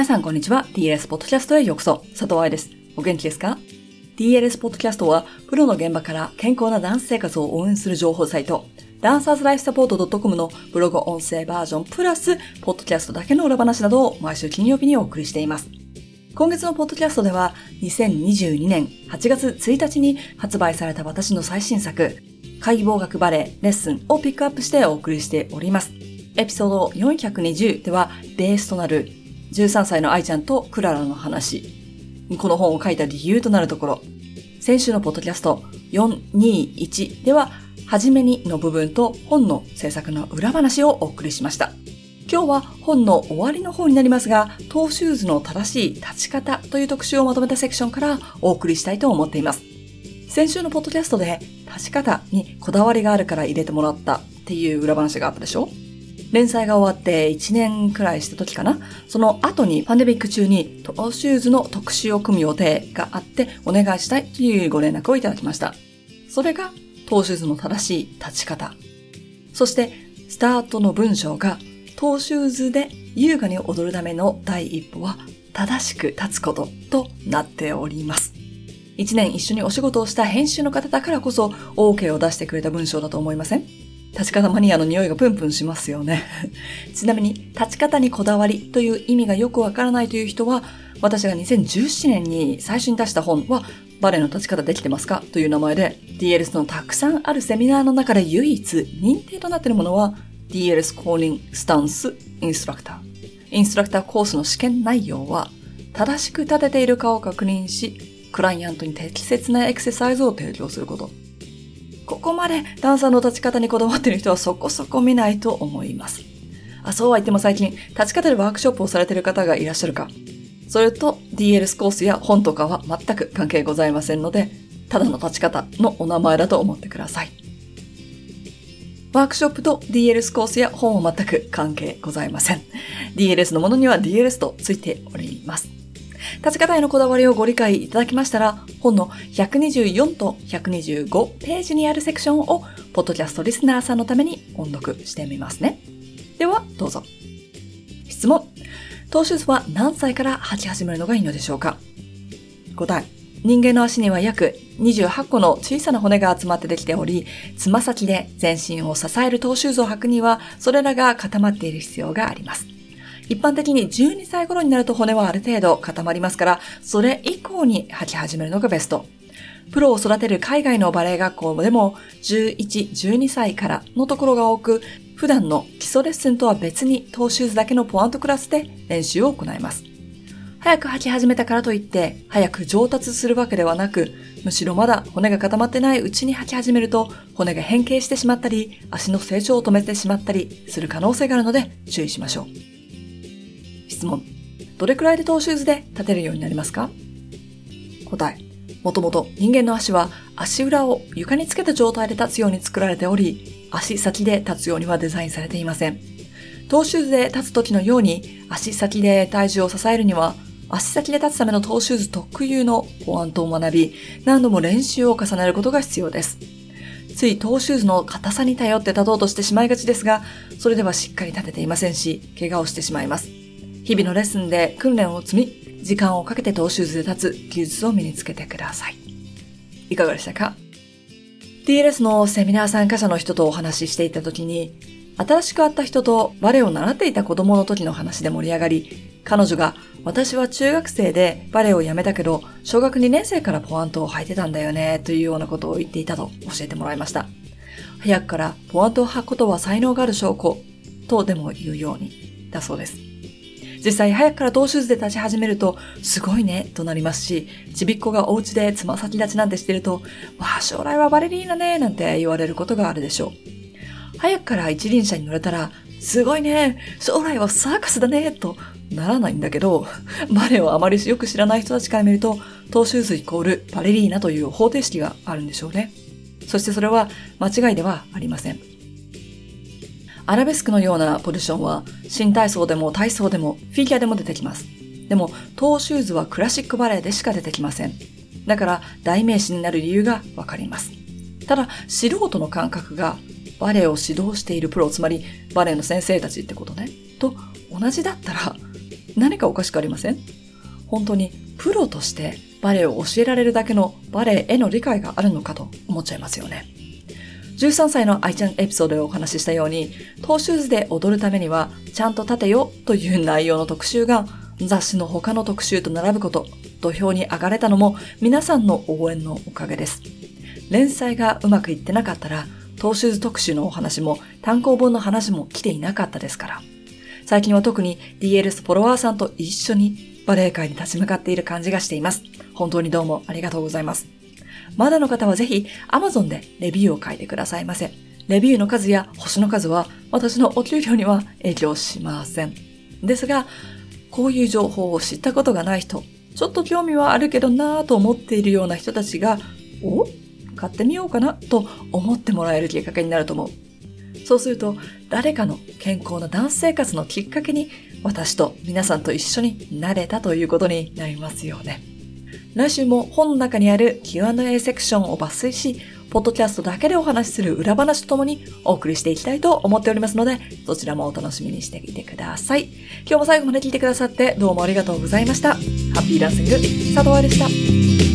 皆さんこんにちは。DLS ポッドキャストへようこそ。佐藤愛です。お元気ですか ?DLS ポッドキャストは、プロの現場から健康なダンス生活を応援する情報サイト、ダンサーズライフサポート .com のブログ音声バージョンプラス、ポッドキャストだけの裏話などを毎週金曜日にお送りしています。今月のポッドキャストでは、2022年8月1日に発売された私の最新作、解剖学バレエレッスンをピックアップしてお送りしております。エピソード420ではベースとなる13歳の愛ちゃんとクララの話。この本を書いた理由となるところ。先週のポッドキャスト421では、はじめにの部分と本の制作の裏話をお送りしました。今日は本の終わりの方になりますが、トーシューズの正しい立ち方という特集をまとめたセクションからお送りしたいと思っています。先週のポッドキャストで立ち方にこだわりがあるから入れてもらったっていう裏話があったでしょ？連載が終わって1年くらいした時かなその後にパンデミック中にトーシューズの特集を組む予定があってお願いしたいというご連絡をいただきました。それがトーシューズの正しい立ち方。そしてスタートの文章がトーシューズで優雅に踊るための第一歩は正しく立つこととなっております。一年一緒にお仕事をした編集の方だからこそ OK を出してくれた文章だと思いません？立ち方マニアの匂いがプンプンしますよね。ちなみに、立ち方にこだわりという意味がよくわからないという人は、私が2017年に最初に出した本は、バレエの立ち方できてますか？という名前で、DLS のたくさんあるセミナーの中で唯一認定となっているものは、DLS 公認スタンスインストラクター。インストラクターコースの試験内容は、正しく立てているかを確認し、クライアントに適切なエクササイズを提供すること。ここまでダンサーの立ち方にこだわっている人はそこそこ見ないと思います。あ、そうは言っても最近、立ち方でワークショップをされている方がいらっしゃるか。それと DLS コースや本とかは全く関係ございませんので、ただの立ち方のお名前だと思ってください。ワークショップと DLS コースや本は全く関係ございません。DLS のものには DLS とついております。立ち方へのこだわりをご理解いただきましたら、本の124と125ページにあるセクションを、ポッドキャストリスナーさんのために音読してみますね。では、どうぞ。質問。トーシューズは何歳から履き始めるのがいいのでしょうか？答え。人間の足には約28個の小さな骨が集まってできており、つま先で全身を支えるトーシューズを履くには、それらが固まっている必要があります。一般的に12歳頃になると骨はある程度固まりますから、それ以降に履き始めるのがベスト。プロを育てる海外のバレエ学校でも11、12歳からのところが多く、普段の基礎レッスンとは別にトーシューズだけのポアントクラスで練習を行います。早く履き始めたからといって、早く上達するわけではなく、むしろまだ骨が固まってないうちに履き始めると、骨が変形してしまったり、足の成長を止めてしまったりする可能性があるので注意しましょう。質問。どれくらいでトーシューズで立てるようになりますか？答え。もともと人間の足は足裏を床につけた状態で立つように作られており、足先で立つようにはデザインされていません。トーシューズで立つ時のように足先で体重を支えるには、足先で立つためのトーシューズ特有のポアントを学び、何度も練習を重ねることが必要です。ついトーシューズの硬さに頼って立とうとしてしまいがちですが、それではしっかり立てていませんし、怪我をしてしまいます。日々のレッスンで訓練を積み、時間をかけてトーシューズで立つ技術を身につけてください。いかがでしたか ?DLS のセミナー参加者の人とお話ししていた時に、新しく会った人とバレエを習っていた子供の時の話で盛り上がり、彼女が私は中学生でバレエをやめたけど、小学2年生からポワントを履いてたんだよね、というようなことを言っていたと教えてもらいました。早くからポワントを履くことは才能がある証拠、とでも言うように、だそうです。実際早くからトーシューズで立ち始めると、すごいね、となりますし、ちびっこがお家でつま先立ちなんてしてると、わあ、将来はバレリーナね、なんて言われることがあるでしょう。早くから一輪車に乗れたら、すごいね、将来はサーカスだね、とならないんだけど、バレをあまりよく知らない人たちから見ると、トーシューズイコールバレリーナという方程式があるんでしょうね。そしてそれは間違いではありません。アラベスクのようなポジションは新体操でも体操でもフィギュアでも出てきます。でも、トーシューズはクラシックバレエでしか出てきません。だから代名詞になる理由がわかります。ただ、素人の感覚がバレエを指導しているプロ、つまりバレエの先生たちってことね、と同じだったら、何かおかしくありません？本当にプロとしてバレエを教えられるだけのバレエへの理解があるのかと思っちゃいますよね。13歳の愛ちゃんエピソードでお話ししたように、トーシューズで踊るためには、ちゃんと立てよという内容の特集が雑誌の他の特集と並ぶこと、土俵に上がれたのも皆さんの応援のおかげです。連載がうまくいってなかったら、トーシューズ特集のお話も単行本の話も来ていなかったですから。最近は特に DLS フォロワーさんと一緒にバレエ界に立ち向かっている感じがしています。本当にどうもありがとうございます。まだの方はぜひ Amazon でレビューを書いてくださいませ。レビューの数や星の数は私のお給料には影響しません。ですが、こういう情報を知ったことがない人、ちょっと興味はあるけどなぁと思っているような人たちが、お？買ってみようかな？と思ってもらえるきっかけになると思う。そうすると、誰かの健康なダンス生活のきっかけに、私と皆さんと一緒になれたということになりますよね。来週も本の中にある Q&A セクションを抜粋し、ポッドキャストだけでお話しする裏話とともにお送りしていきたいと思っておりますので、そちらもお楽しみにしていてください。今日も最後まで聞いてくださってどうもありがとうございました。ハッピーランシング、佐藤愛でした。